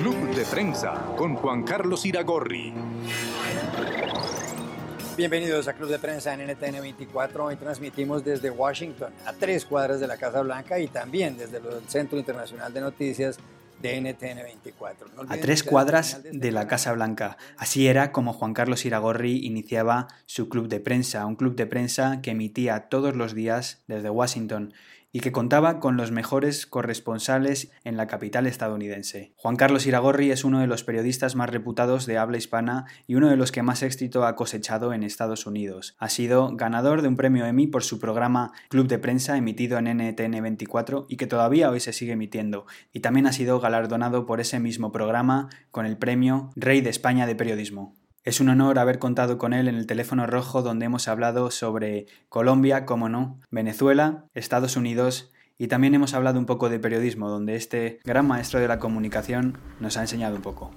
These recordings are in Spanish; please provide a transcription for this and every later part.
Club de Prensa con Juan Carlos Iragorri. Bienvenidos a Club de Prensa en NTN 24. Hoy transmitimos desde Washington, a tres cuadras de la Casa Blanca y también desde el Centro Internacional de Noticias de NTN 24. a tres cuadras de la Casa Blanca. Así era como Juan Carlos Iragorri iniciaba su club de prensa, un club de prensa que emitía todos los días desde Washington y que contaba con los mejores corresponsales en la capital estadounidense. Juan Carlos Iragorri es uno de los periodistas más reputados de habla hispana y uno de los que más éxito ha cosechado en Estados Unidos. Ha sido ganador de un premio Emmy por su programa Club de Prensa emitido en NTN 24 y que todavía hoy se sigue emitiendo, y también ha sido galardonado por ese mismo programa con el premio Rey de España de Periodismo. Es un honor haber contado con él en el teléfono rojo donde hemos hablado sobre Colombia, como no, Venezuela, Estados Unidos y también hemos hablado un poco de periodismo, donde este gran maestro de la comunicación nos ha enseñado un poco.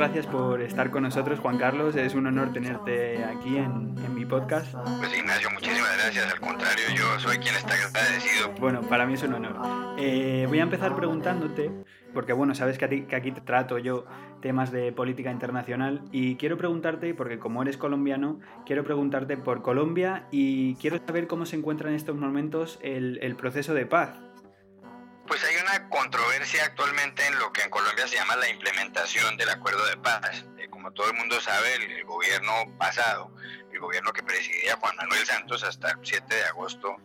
Gracias por estar con nosotros, Juan Carlos. Es un honor tenerte aquí en, mi podcast. Pues Ignacio, muchísimas gracias. Al contrario, yo soy quien está agradecido. Bueno, para mí es un honor. Eh, voy a empezar preguntándote, porque bueno, sabes que, que aquí trato yo temas de política internacional y quiero preguntarte, porque como eres colombiano, quiero preguntarte por Colombia y quiero saber cómo se encuentra en estos momentos el, el proceso de paz pues hay una controversia actualmente en lo que en Colombia se llama la implementación del acuerdo de paz. Eh, como todo el mundo sabe, el, gobierno pasado, el gobierno que presidía Juan Manuel Santos hasta el 7 de agosto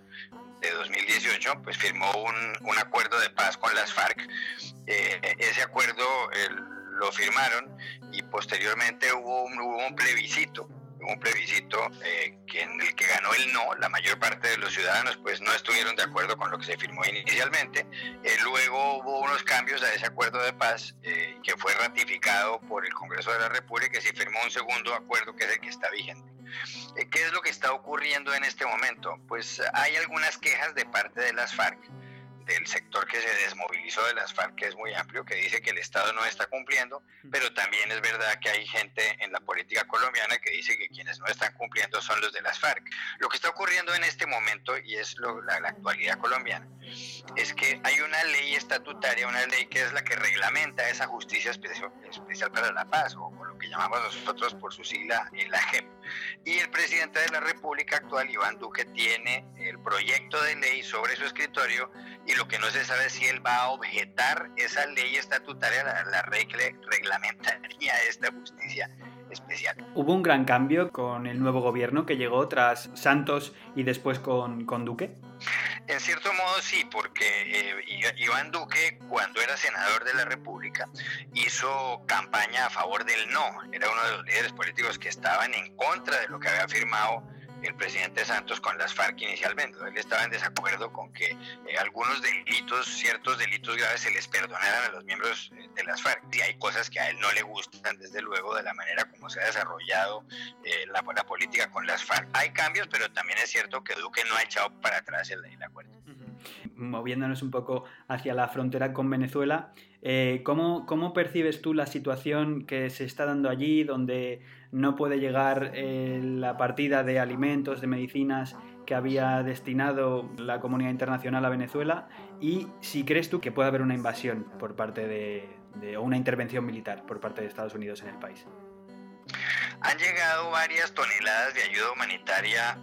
de 2018, pues firmó un, acuerdo de paz con las FARC. Eh, ese acuerdo lo firmaron y posteriormente hubo hubo un plebiscito un plebiscito eh, que en el que ganó el no, la mayor parte de los ciudadanos pues no estuvieron de acuerdo con lo que se firmó inicialmente. Eh, luego hubo unos cambios a ese acuerdo de paz eh, que fue ratificado por el Congreso de la República y se firmó un segundo acuerdo que es el que está vigente. ¿Qué es lo que está ocurriendo en este momento? Pues hay algunas quejas de parte de las FARC del sector que se desmovilizó de las FARC, que es muy amplio, que dice que el Estado no está cumpliendo, pero también es verdad que hay gente en la política colombiana que dice que quienes no están cumpliendo son los de las FARC. Lo que está ocurriendo en este momento, y es la, actualidad colombiana, es que hay una ley estatutaria, una ley que es la que reglamenta esa justicia especial, especial para la paz, o, lo que llamamos nosotros por su sigla la JEP. Y el presidente de la República actual, Iván Duque, tiene el proyecto de ley sobre su escritorio y lo que no se sabe es si él va a objetar esa ley estatutaria, la, la reglamentaría esta justicia especial. ¿Hubo un gran cambio con el nuevo gobierno que llegó tras Santos y después con, con Duque? En cierto modo sí, porque eh, Iván Duque, cuando era senador de la República, hizo campaña a favor del no. Era uno de los líderes políticos que estaban en contra de lo que había firmado el presidente Santos con las FARC inicialmente. Él estaba en desacuerdo con que eh, algunos delitos, ciertos delitos graves, se les perdonaran a los miembros eh, de las FARC. Y hay cosas que a él no le gustan, desde luego, de la manera como se ha desarrollado eh, la, la, política con las FARC. Hay cambios, pero también es cierto que Duque no ha echado para atrás el, el acuerdo. Moviéndonos un poco hacia la frontera con Venezuela, ¿cómo, ¿cómo percibes tú la situación que se está dando allí, donde no puede llegar eh, la partida de alimentos, de medicinas que había destinado la comunidad internacional a Venezuela y si crees tú que puede haber una invasión por parte de, o una intervención militar por parte de Estados Unidos en el país. Han llegado varias toneladas de ayuda humanitaria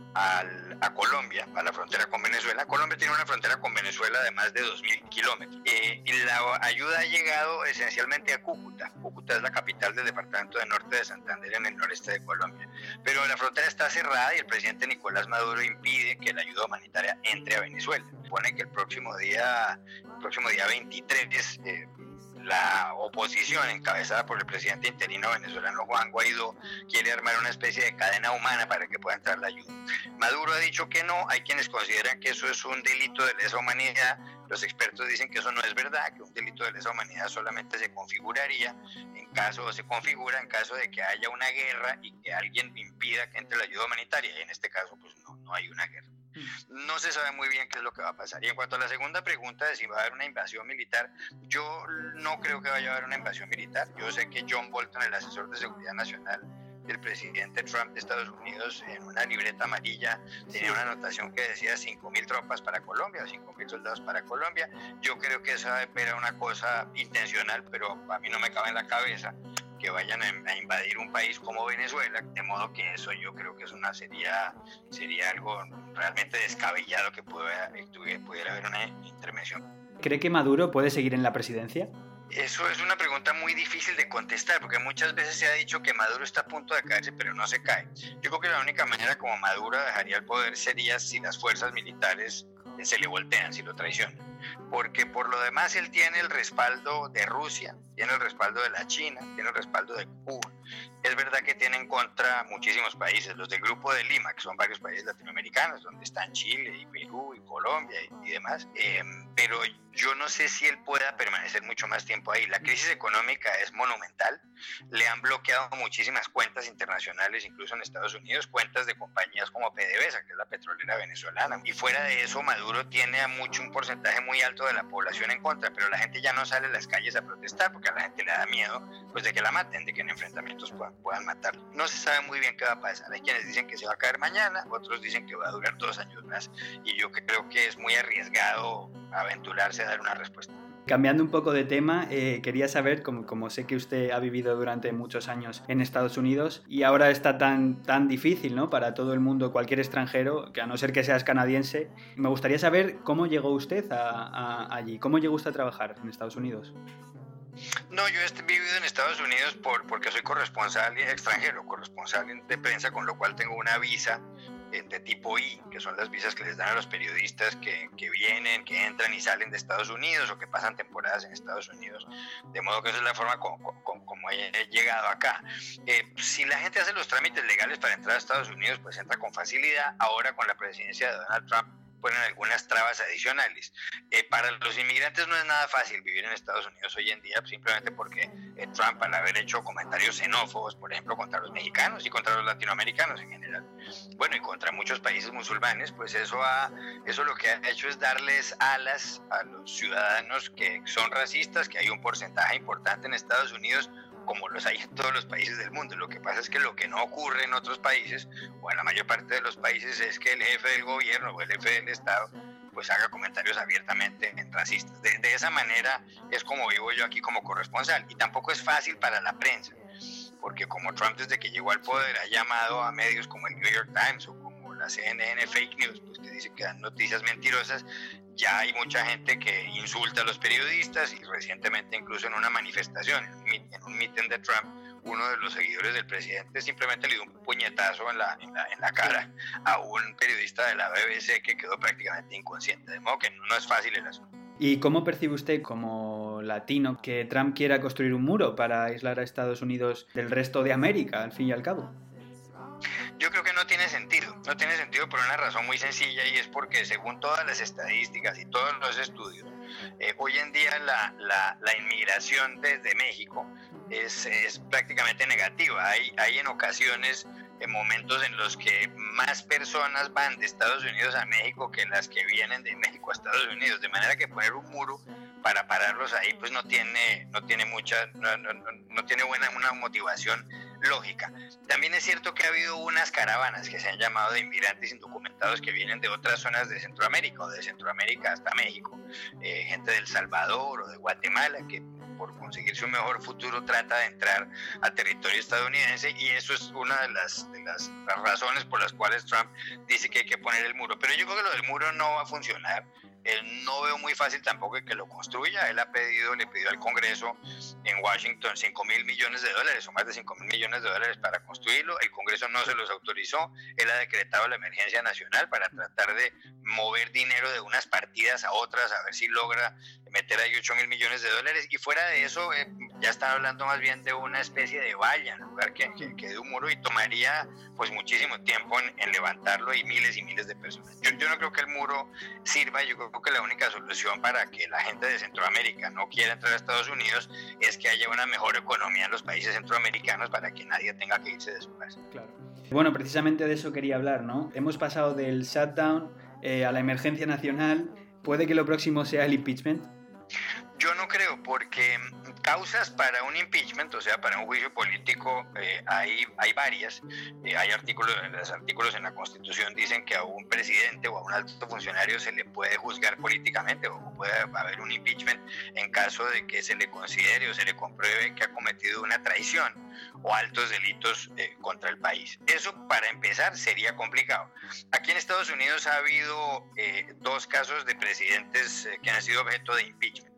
a Colombia, a la frontera con Venezuela. Colombia tiene una frontera con Venezuela de más de 2.000 kilómetros. Eh, y la ayuda ha llegado esencialmente a Cúcuta. Cúcuta es la capital del departamento de norte de Santander, en el noreste de Colombia. Pero la frontera está cerrada y el presidente Nicolás Maduro impide que la ayuda humanitaria entre a Venezuela. Supone que el próximo día, el próximo día 23 la oposición encabezada por el presidente interino venezolano Juan Guaidó quiere armar una especie de cadena humana para que pueda entrar la ayuda. Maduro ha dicho que no, hay quienes consideran que eso es un delito de lesa humanidad, Los expertos dicen que eso no es verdad, que un delito de lesa humanidad solamente se configuraría en caso, se configura en caso de que haya una guerra y que alguien impida que entre la ayuda humanitaria. Y en este caso, pues no, no hay una guerra. Mm. No se sabe muy bien qué es lo que va a pasar. Y en cuanto a la segunda pregunta de si va a haber una invasión militar, yo no creo que vaya a haber una invasión militar. Yo sé que John Bolton, el asesor de seguridad nacional, del presidente Trump de Estados Unidos en una libreta amarilla tenía una anotación que decía 5.000 tropas para Colombia o 5.000 soldados para Colombia. Yo creo que esa era una cosa intencional, pero a mí no me cabe en la cabeza que vayan a invadir un país como Venezuela, de modo que eso yo creo que es una sería sería algo realmente descabellado que pudiera, pudiera haber una intervención. ¿Cree que Maduro puede seguir en la presidencia? Eso es una pregunta muy difícil de contestar, porque muchas veces se ha dicho que Maduro está a punto de caerse, pero no se cae. Yo creo que la única manera como Maduro dejaría el poder sería si las fuerzas militares se le voltean, si lo traicionan. Porque por lo demás él tiene el respaldo de Rusia, tiene el respaldo de la China, tiene el respaldo de Cuba. Es verdad que tiene en contra muchísimos países, los del Grupo de Lima, que son varios países latinoamericanos, donde están Chile y Perú y Colombia y, demás. Em, pero yo no sé si él pueda permanecer mucho más tiempo ahí. La crisis económica es monumental. Le han bloqueado muchísimas cuentas internacionales, incluso en Estados Unidos, cuentas de compañías como PDVSA, que es la petrolera venezolana. Y fuera de eso, Maduro tiene a mucho un porcentaje muy alto de la población en contra, pero la gente ya no sale a las calles a protestar porque a la gente le da miedo pues, de que la maten, de que en enfrentamientos puedan, puedan. No se sabe muy bien qué va a pasar. Hay quienes dicen que se va a caer mañana, otros dicen que va a durar dos años más. Y yo creo que es muy arriesgado aventurarse a dar una respuesta. Cambiando un poco de tema, eh, quería saber, como, como, sé que usted ha vivido durante muchos años en Estados Unidos y ahora está tan, tan difícil ¿no? para todo el mundo, cualquier extranjero, que a no ser que seas canadiense, me gustaría saber cómo llegó usted a, allí, cómo llegó usted a trabajar en Estados Unidos. No, yo he vivido en Estados Unidos por, porque soy corresponsal extranjero, corresponsal de prensa, con lo cual tengo una visa de tipo I, que son las visas que les dan a los periodistas que, que, vienen, que entran y salen de Estados Unidos o que pasan temporadas en Estados Unidos. De modo que esa es la forma como, como, he llegado acá. Eh, si la gente hace los trámites legales para entrar a Estados Unidos, pues entra con facilidad. Ahora con la presidencia de Donald Trump ponen algunas trabas adicionales. Eh, para los inmigrantes no es nada fácil vivir en Estados Unidos hoy en día, simplemente porque eh, Trump, al haber hecho comentarios xenófobos, por ejemplo, contra los mexicanos y contra los latinoamericanos en general, bueno, y contra muchos países musulmanes, pues eso, ha, eso lo que ha hecho es darles alas a los ciudadanos que son racistas, que hay un porcentaje importante en Estados Unidos como los hay en todos los países del mundo. Lo que pasa es que lo que no ocurre en otros países, o en la mayor parte de los países, es que el jefe del gobierno o el jefe del Estado pues haga comentarios abiertamente racistas. De, de esa manera es como vivo yo aquí como corresponsal. Y tampoco es fácil para la prensa, porque como Trump desde que llegó al poder ha llamado a medios como el New York Times o como la CNN Fake News, pues que dice que dan noticias mentirosas, ya hay mucha gente que insulta a los periodistas y recientemente incluso en una manifestación, en un meeting de Trump, uno de los seguidores del presidente simplemente le dio un puñetazo en la, en la, cara a un periodista de la BBC que quedó prácticamente inconsciente, de modo que no es fácil el asunto. ¿Y cómo percibe usted como latino que Trump quiera construir un muro para aislar a Estados Unidos del resto de América, al fin y al cabo? Yo creo que no tiene sentido. No tiene sentido por una razón muy sencilla y es porque según todas las estadísticas y todos los estudios, eh, hoy en día la, la, la inmigración desde México es, es, prácticamente negativa. Hay, hay en ocasiones en momentos en los que más personas van de Estados Unidos a México que las que vienen de México a Estados Unidos. De manera que poner un muro para pararlos ahí pues no tiene, no tiene mucha, no, no, no tiene buena una motivación lógica. También es cierto que ha habido unas caravanas que se han llamado de inmigrantes indocumentados que vienen de otras zonas de Centroamérica o de Centroamérica hasta México, eh, gente del Salvador o de Guatemala que por conseguirse un mejor futuro trata de entrar al territorio estadounidense y eso es una de las, de las, razones por las cuales Trump dice que hay que poner el muro. Pero yo creo que lo del muro no va a funcionar. Él no veo muy fácil tampoco que lo construya. Él ha pedido, le pidió al Congreso en Washington 5 mil millones de dólares o más de 5 mil millones de dólares para construirlo. El Congreso no se los autorizó. Él ha decretado la emergencia nacional para tratar de mover dinero de unas partidas a otras, a ver si logra meter ahí 8 mil millones de dólares. Y fuera de eso, eh, ya están hablando más bien de una especie de valla en lugar que, que, de un muro y tomaría pues muchísimo tiempo en, levantarlo y miles y miles de personas. Yo, yo no creo que el muro sirva, yo creo que la única solución para que la gente de Centroamérica no quiera entrar a Estados Unidos es que haya una mejor economía en los países centroamericanos para que nadie tenga que irse de su casa. Claro. Bueno, precisamente de eso quería hablar, ¿no? Hemos pasado del shutdown eh, a la emergencia nacional. ¿Puede que lo próximo sea el impeachment? Yo no creo, porque causas para un impeachment, o sea, para un juicio político, eh, hay, hay varias. Eh, hay artículos, los artículos en la Constitución dicen que a un presidente o a un alto funcionario se le puede juzgar políticamente o puede haber un impeachment en caso de que se le considere o se le compruebe que ha cometido una traición o altos delitos eh, contra el país. Eso, para empezar, sería complicado. Aquí en Estados Unidos ha habido dos casos de presidentes que han sido objeto de impeachment.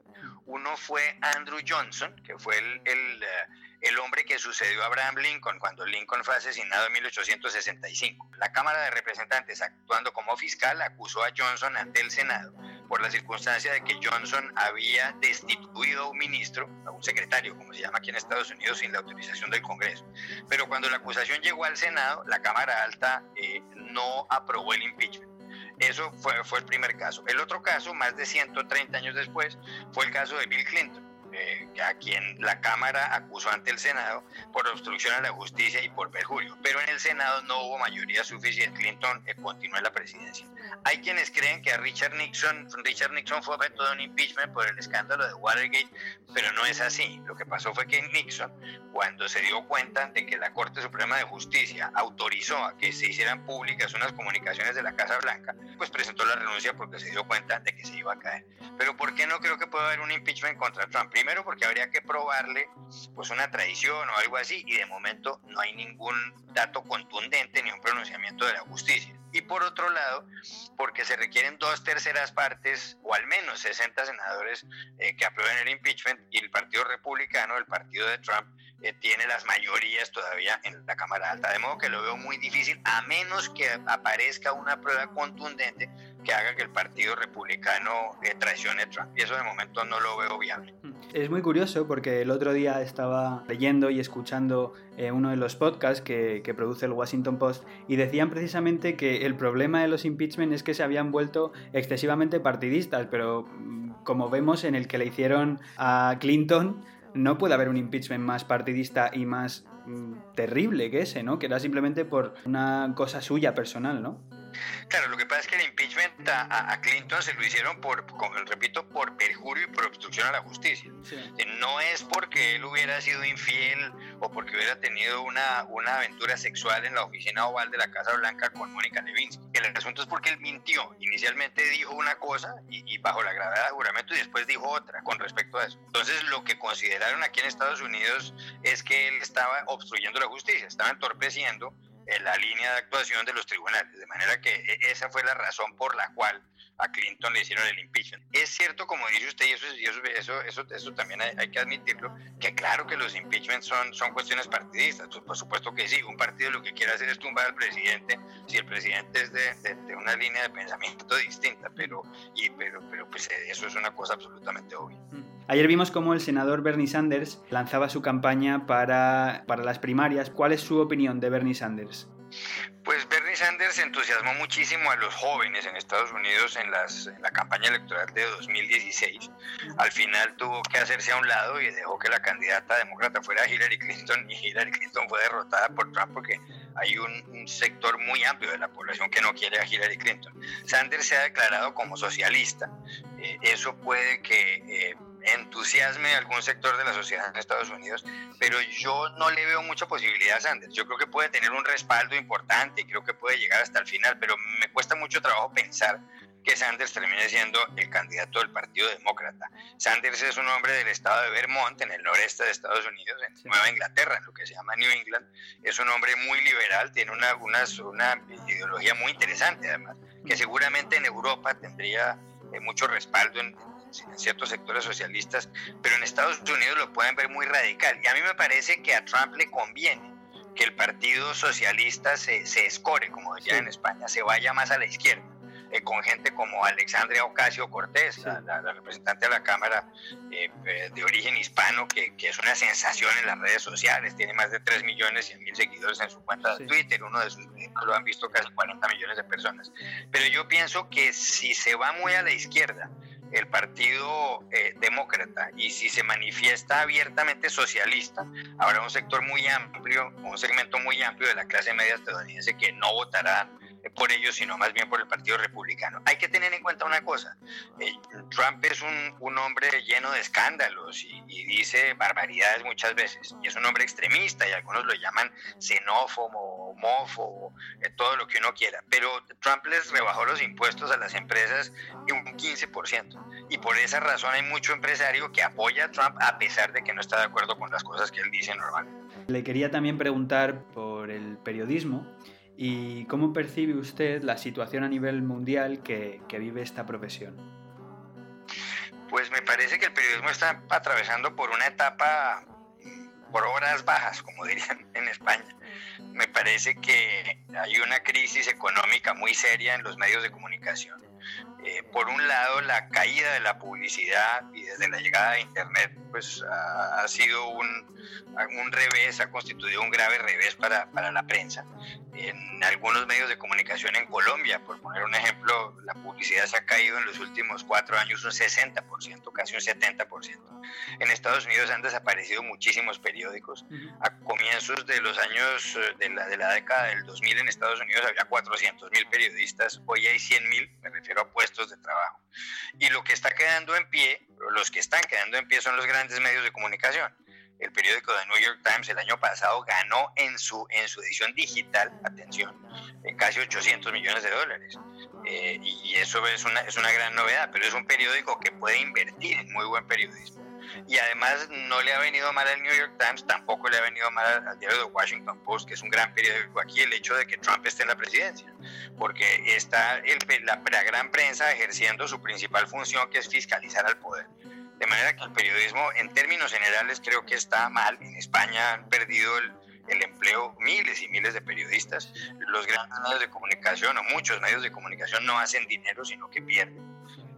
Uno fue Andrew Johnson, que fue el, eh, el, hombre que sucedió a Abraham Lincoln cuando Lincoln fue asesinado en 1865. La Cámara de Representantes, actuando como fiscal, acusó a Johnson ante el Senado por la circunstancia de que Johnson había destituido a un ministro, a un secretario, como se llama aquí en Estados Unidos, sin la autorización del Congreso. Pero cuando la acusación llegó al Senado, la Cámara Alta eh, no aprobó el impeachment. Eso fue, fue el primer caso. El otro caso, más de 130 años después, fue el caso de Bill Clinton eh, a quien la Cámara acusó ante el Senado por obstrucción a la justicia y por perjurio. Pero en el Senado no hubo mayoría suficiente. Clinton eh, continuó en la presidencia. Hay quienes creen que a Richard Nixon, Richard Nixon fue objeto de un impeachment por el escándalo de Watergate, pero no es así. Lo que pasó fue que Nixon, cuando se dio cuenta de que la Corte Suprema de Justicia autorizó a que se hicieran públicas unas comunicaciones de la Casa Blanca, pues presentó la renuncia porque se dio cuenta de que se iba a caer. Pero ¿por qué no creo que pueda haber un impeachment contra Trump? Primero porque habría que probarle pues una traición o algo así y de momento no hay ningún dato contundente ni un pronunciamiento de la justicia. Y por otro lado, porque se requieren dos terceras partes o al menos 60 senadores eh, que aprueben el impeachment y el Partido Republicano, el partido de Trump, eh, tiene las mayorías todavía en la Cámara Alta. De modo que lo veo muy difícil a menos que aparezca una prueba contundente que haga que el Partido Republicano eh, traicione a Trump. Y eso de momento no lo veo viable. Es muy curioso porque el otro día estaba leyendo y escuchando eh, uno de los podcasts que, produce el Washington Post y decían precisamente que el problema de los impeachment es que se habían vuelto excesivamente partidistas, pero mm, como vemos en el que le hicieron a Clinton, no puede haber un impeachment más partidista y más mm, terrible que ese, ¿no? Que era simplemente por una cosa suya personal, ¿no? Claro, lo que pasa es que el impeachment a, Clinton se lo hicieron por, repito, por perjurio y por obstrucción a la justicia. No es porque él hubiera sido infiel o porque hubiera tenido una, una aventura sexual en la oficina oval de la Casa Blanca con Mónica Lewinsky. El asunto es porque él mintió. Inicialmente dijo una cosa y, bajo la gravedad de juramento y después dijo otra con respecto a eso. Entonces lo que consideraron aquí en Estados Unidos es que él estaba obstruyendo la justicia, estaba entorpeciendo en la línea de actuación de los tribunales. De manera que e, esa fue la razón por la cual a Clinton le hicieron el impeachment. Es cierto, como dice usted, y eso, eso, eso, eso, también hay, que admitirlo, que claro que los impeachments son, son cuestiones partidistas. Pues, por supuesto que sí, un partido lo que quiere hacer es tumbar al presidente si el presidente es de, una línea de pensamiento distinta, pero, y, pero, pero pues eso es una cosa absolutamente obvia. Mm. Ayer vimos cómo el senador Bernie Sanders lanzaba su campaña para, para las primarias. ¿Cuál es su opinión de Bernie Sanders? Pues Bernie Sanders entusiasmó muchísimo a los jóvenes en Estados Unidos en, las, la campaña electoral de 2016. Al final tuvo que hacerse a un lado y dejó que la candidata demócrata fuera Hillary Clinton y Hillary Clinton fue derrotada por Trump porque hay un, sector muy amplio de la población que no quiere a Hillary Clinton. Sanders se ha declarado como socialista. Eh, eso puede que... Eh, entusiasme algún sector de la sociedad en Estados Unidos, pero yo no le veo mucha posibilidad a Sanders. Yo creo que puede tener un respaldo importante y creo que puede llegar hasta el final, pero me cuesta mucho trabajo pensar que Sanders termine siendo el candidato del Partido Demócrata. Sanders es un hombre del estado de Vermont, en el noreste de Estados Unidos, en Nueva Inglaterra, en lo que se llama New England. Es un hombre muy liberal, tiene una, una, una ideología muy interesante, además, que seguramente en Europa tendría eh, mucho respaldo en, en ciertos sectores socialistas, pero en Estados Unidos lo pueden ver muy radical. Y a mí me parece que a Trump le conviene que el Partido Socialista se, se escore, como decía en España, se vaya más a la izquierda. eh, con gente como Alexandria Ocasio Cortés, la, representante de la Cámara eh, eh, de origen hispano, que, que, es una sensación en las redes sociales, tiene más de 3 millones y mil seguidores en su cuenta de Twitter, uno de sus lo han visto casi 40 millones de personas. Pero yo pienso que si se va muy a la izquierda, el Partido Demócrata y si se manifiesta abiertamente socialista, habrá un sector muy amplio, un segmento muy amplio de la clase media estadounidense que no votará por ellos, sino más bien por el Partido Republicano. Hay que tener en cuenta una cosa, eh, Trump es un, un, hombre lleno de escándalos y, dice barbaridades muchas veces, y es un hombre extremista y algunos lo llaman xenófobo, homófobo, eh, todo lo que uno quiera, pero Trump les rebajó los impuestos a las empresas en un 15%, y por esa razón hay mucho empresario que apoya a Trump a pesar de que no está de acuerdo con las cosas que él dice normalmente. Le quería también preguntar por el periodismo. ¿Y cómo percibe usted la situación a nivel mundial que, vive esta profesión? Pues me parece que el periodismo está atravesando por una etapa, por horas bajas, como dirían en España. Me parece que hay una crisis económica muy seria en los medios de comunicación. Eh, por un lado, la caída de la publicidad y desde la llegada de Internet, pues ha, sido un, un, revés, ha constituido un grave revés para, para, la prensa. En algunos medios de comunicación en Colombia, por poner un ejemplo, la publicidad se ha caído en los últimos cuatro años un 60%, casi un 70%. En Estados Unidos han desaparecido muchísimos periódicos. A comienzos de los años eh, de la, de la década del 2000 en Estados Unidos había 400 mil periodistas, hoy hay 100 mil, me refiero a puestos de trabajo. Y lo que está quedando en pie, los que están quedando en pie son los grandes medios de comunicación. El periódico The New York Times el año pasado ganó en su, en su edición digital, atención, casi 800 millones de dólares. Eh, y eso es una, es una gran novedad, pero es un periódico que puede invertir en muy buen periodismo y además no le ha venido mal al New York Times, tampoco le ha venido mal al diario The Washington Post, que es un gran periódico aquí, el hecho de que Trump esté en la presidencia, porque está el, la, la gran prensa ejerciendo su principal función, que es fiscalizar al poder. De manera que el periodismo, en términos generales, creo que está mal. En España han perdido el, el empleo miles y miles de periodistas. Los grandes medios de comunicación o muchos medios de comunicación no hacen dinero, sino que pierden.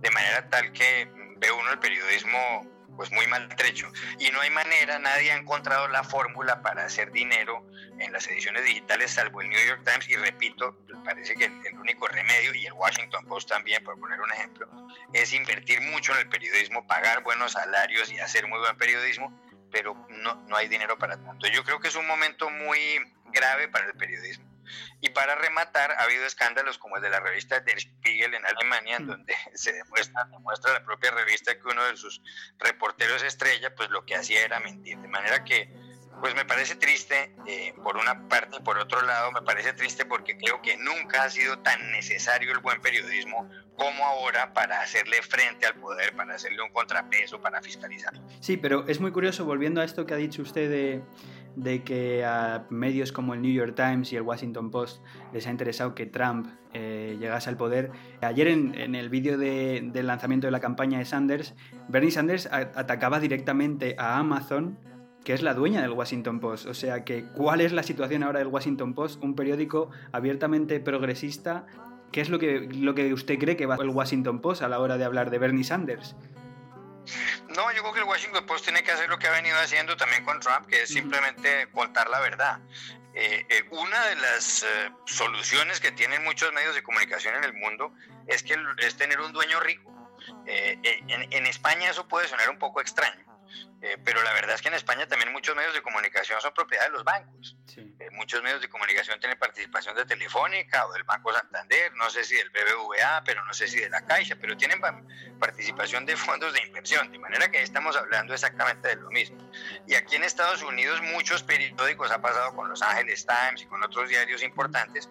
De manera tal que ve uno el periodismo pues muy maltrecho. Y no hay manera, nadie ha encontrado la fórmula para hacer dinero en las ediciones digitales, salvo el New York Times, y repito, parece que el, único remedio, y el Washington Post también, por poner un ejemplo, es invertir mucho en el periodismo, pagar buenos salarios y hacer muy buen periodismo, pero no, no hay dinero para tanto. Yo creo que es un momento muy grave para el periodismo. Y para rematar, ha habido escándalos como el de la revista Der Spiegel en Alemania, en donde se demuestra, demuestra la propia revista que uno de sus reporteros estrella, pues lo que hacía era mentir. De manera que, pues me parece triste, eh, por una parte, y por otro lado, me parece triste porque creo que nunca ha sido tan necesario el buen periodismo como ahora para hacerle frente al poder, para hacerle un contrapeso, para fiscalizar. Sí, pero es muy curioso, volviendo a esto que ha dicho usted de de que a medios como el New York Times y el Washington Post les ha interesado que Trump eh, llegase al poder. Ayer en, el vídeo del lanzamiento de la campaña de Sanders, Bernie Sanders atacaba directamente a Amazon, que es la dueña del Washington Post. O sea que, ¿cuál es la situación ahora del Washington Post? Un periódico abiertamente progresista. ¿Qué es lo que, lo que usted cree que va el Washington Post a la hora de hablar de Bernie Sanders? No, yo creo que el Washington Post tiene que hacer lo que ha venido haciendo también con Trump, que es simplemente contar la verdad. Eh, eh, una de las eh, soluciones que tienen muchos medios de comunicación en el mundo es que es tener un dueño rico. En, en, España eso puede sonar un poco extraño, eh, pero la verdad es que en España también muchos medios de comunicación son propiedad de los bancos. Eh, muchos medios de comunicación tienen participación de Telefónica o del Banco Santander, no sé si del BBVA, pero no sé si de la Caixa, pero tienen participación de fondos de inversión, de manera que estamos hablando exactamente de lo mismo. Y aquí en Estados Unidos muchos periódicos, ha pasado con Los Angeles Times y con otros diarios importantes,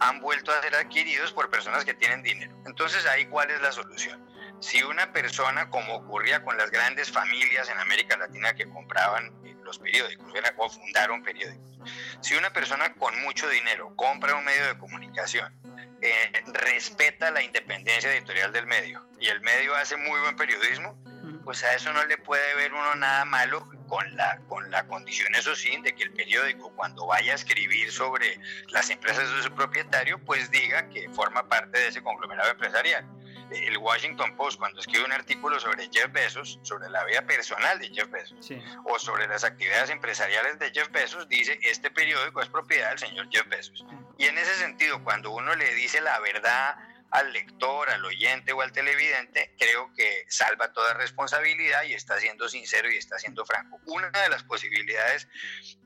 han vuelto a ser adquiridos por personas que tienen dinero. Entonces ahí cuál es la solución si una persona, como ocurría con las grandes familias en América Latina que compraban eh, los periódicos o fundaron periódicos, si una persona con mucho dinero compra un medio de comunicación, eh, respeta la independencia editorial del medio y el medio hace muy buen periodismo, pues a eso no le puede ver uno nada malo con la, con la condición, eso sí, de que el periódico cuando vaya a escribir sobre las empresas de su propietario, pues diga que forma parte de ese conglomerado empresarial. El Washington Post, cuando escribe un artículo sobre Jeff Bezos, sobre la vida personal de Jeff Bezos, o sobre las actividades empresariales de Jeff Bezos, dice, este periódico es propiedad del señor Jeff Bezos. Y en ese sentido, cuando uno le dice la verdad al lector, al oyente o al televidente, creo que salva toda responsabilidad y está siendo sincero y está siendo franco. Una de las posibilidades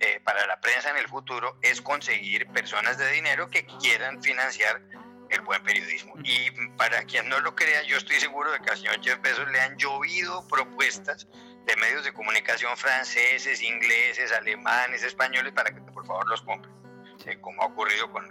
eh, para la prensa en el futuro es conseguir personas de dinero que quieran financiar el buen periodismo. Y para quien no lo crea, yo estoy seguro de que al señor Jeff Bezos le han llovido propuestas de medios de comunicación franceses, ingleses, alemanes, españoles, para que por favor los compren como ha ocurrido con,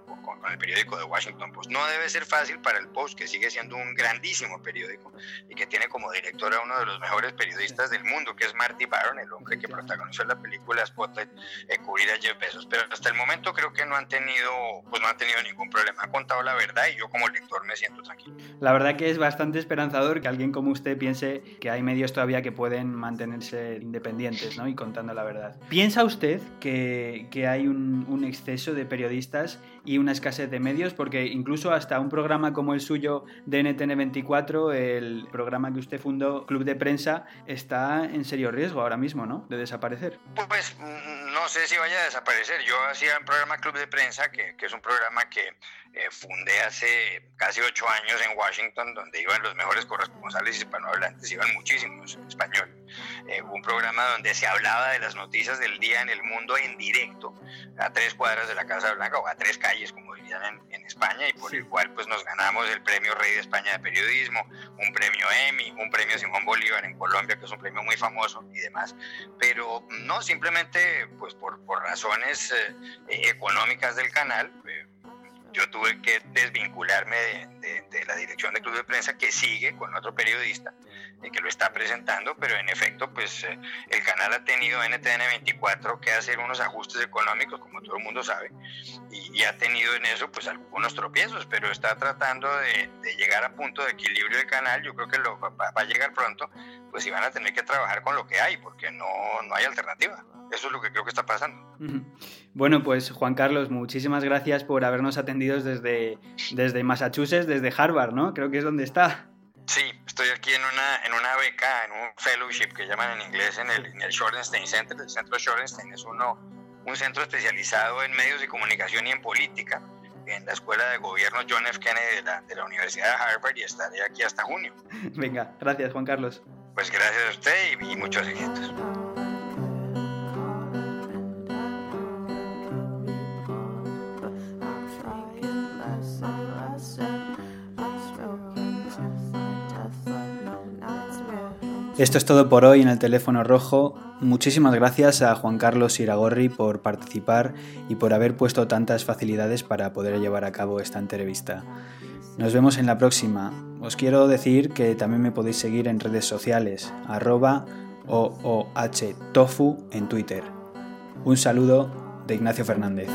el periódico de Washington Post. No debe ser fácil para el Post, que sigue siendo un grandísimo periódico y que tiene como director a uno de los mejores periodistas del mundo, que es Marty Baron, el hombre que protagonizó la película Spotlight, eh, cubrir a Jeff Bezos. Pero hasta el momento creo que no han tenido, pues no han tenido ningún problema. Ha contado la verdad y yo como lector me siento tranquilo. La verdad que es bastante esperanzador que alguien como usted piense que hay medios todavía que pueden mantenerse independientes ¿no? y contando la verdad. ¿Piensa usted que, que hay un, un exceso de de periodistas y una escasez de medios, porque incluso hasta un programa como el suyo de NTN24, el programa que usted fundó, Club de Prensa, está en serio riesgo ahora mismo, ¿no? De desaparecer. Pues mm, no sé si vaya a desaparecer. Yo hacía un programa Club de Prensa, que, que es un programa que eh, fundé hace casi ocho años en Washington, donde iban los mejores corresponsales hispanohablantes, iban muchísimos español. Eh, un programa donde se hablaba de las noticias del día en el mundo en directo, a tres cuadras de la Casa Blanca o a tres calles, como dirían en, España, y por el cual pues nos ganamos el premio Rey de España de Periodismo, un premio Emmy, un premio Simón Bolívar en Colombia, que es un premio muy famoso y demás. Pero no, simplemente pues por, por razones eh, económicas del canal, yo tuve que desvincularme de, la dirección del club de prensa que sigue con otro periodista eh, que lo está presentando, pero en efecto, pues eh, el canal ha tenido NTN 24 que hacer unos ajustes económicos, como todo el mundo sabe, y, ha tenido en eso pues algunos tropiezos, pero está tratando de, llegar a punto de equilibrio de canal, yo creo que lo, va, va, a llegar pronto, pues si van a tener que trabajar con lo que hay, porque no, no hay alternativa. Eso es lo que creo que está pasando. Bueno, pues Juan Carlos, muchísimas gracias por habernos atendido desde, desde Massachusetts, desde Harvard, ¿no? Creo que es donde está. Sí, estoy aquí en una, en una beca, en un fellowship que llaman en inglés en el, en el Shorenstein Center. El centro Shorenstein es uno, un centro especializado en medios de comunicación y en política en la Escuela de Gobierno John F. Kennedy de la, de la Universidad de Harvard y estaré aquí hasta junio. Venga, gracias Juan Carlos. Pues gracias a usted y, y muchos éxitos. Esto es todo por hoy en el teléfono rojo. Muchísimas gracias a Juan Carlos Iragorri por participar y por haber puesto tantas facilidades para poder llevar a cabo esta entrevista. Nos vemos en la próxima. Os quiero decir que también me podéis seguir en redes sociales, arroba OOH Tofu en Twitter. Un saludo de Ignacio Fernández.